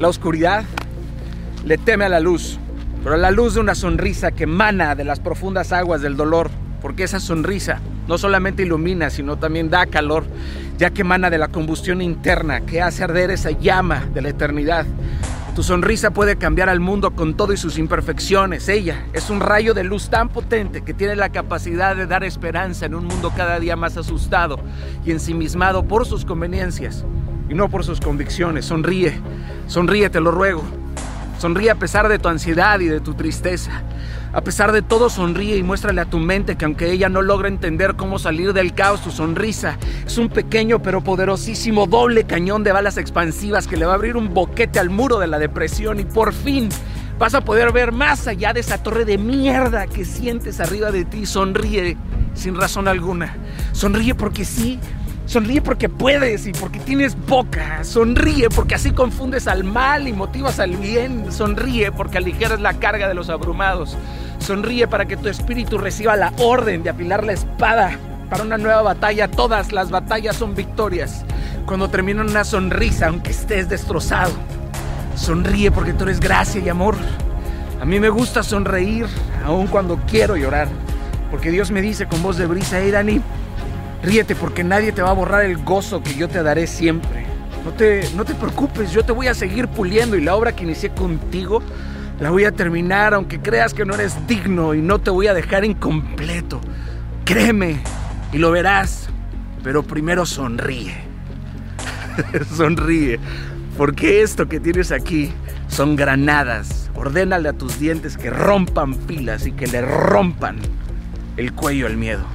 La oscuridad le teme a la luz, pero a la luz de una sonrisa que emana de las profundas aguas del dolor, porque esa sonrisa no solamente ilumina, sino también da calor, ya que emana de la combustión interna que hace arder esa llama de la eternidad. Tu sonrisa puede cambiar al mundo con todo y sus imperfecciones. Ella es un rayo de luz tan potente que tiene la capacidad de dar esperanza en un mundo cada día más asustado y ensimismado por sus conveniencias y no por sus convicciones. Sonríe, sonríe, te lo ruego. Sonríe a pesar de tu ansiedad y de tu tristeza. A pesar de todo, sonríe y muéstrale a tu mente que aunque ella no logra entender cómo salir del caos, tu sonrisa es un pequeño pero poderosísimo doble cañón de balas expansivas que le va a abrir un boquete al muro de la depresión y por fin vas a poder ver más allá de esa torre de mierda que sientes arriba de ti. Sonríe sin razón alguna. Sonríe porque sí, Sonríe porque puedes y porque tienes boca. Sonríe porque así confundes al mal y motivas al bien. Sonríe porque aligeras la carga de los abrumados. Sonríe para que tu espíritu reciba la orden de apilar la espada para una nueva batalla. Todas las batallas son victorias. Cuando termina una sonrisa, aunque estés destrozado. Sonríe porque tú eres gracia y amor. A mí me gusta sonreír, aun cuando quiero llorar. Porque Dios me dice con voz de brisa, hey Dani, Ríete porque nadie te va a borrar el gozo que yo te daré siempre. No te, no te preocupes, yo te voy a seguir puliendo y la obra que inicié contigo la voy a terminar aunque creas que no eres digno y no te voy a dejar incompleto. Créeme y lo verás, pero primero sonríe. sonríe, porque esto que tienes aquí son granadas. Ordénale a tus dientes que rompan filas y que le rompan el cuello al miedo.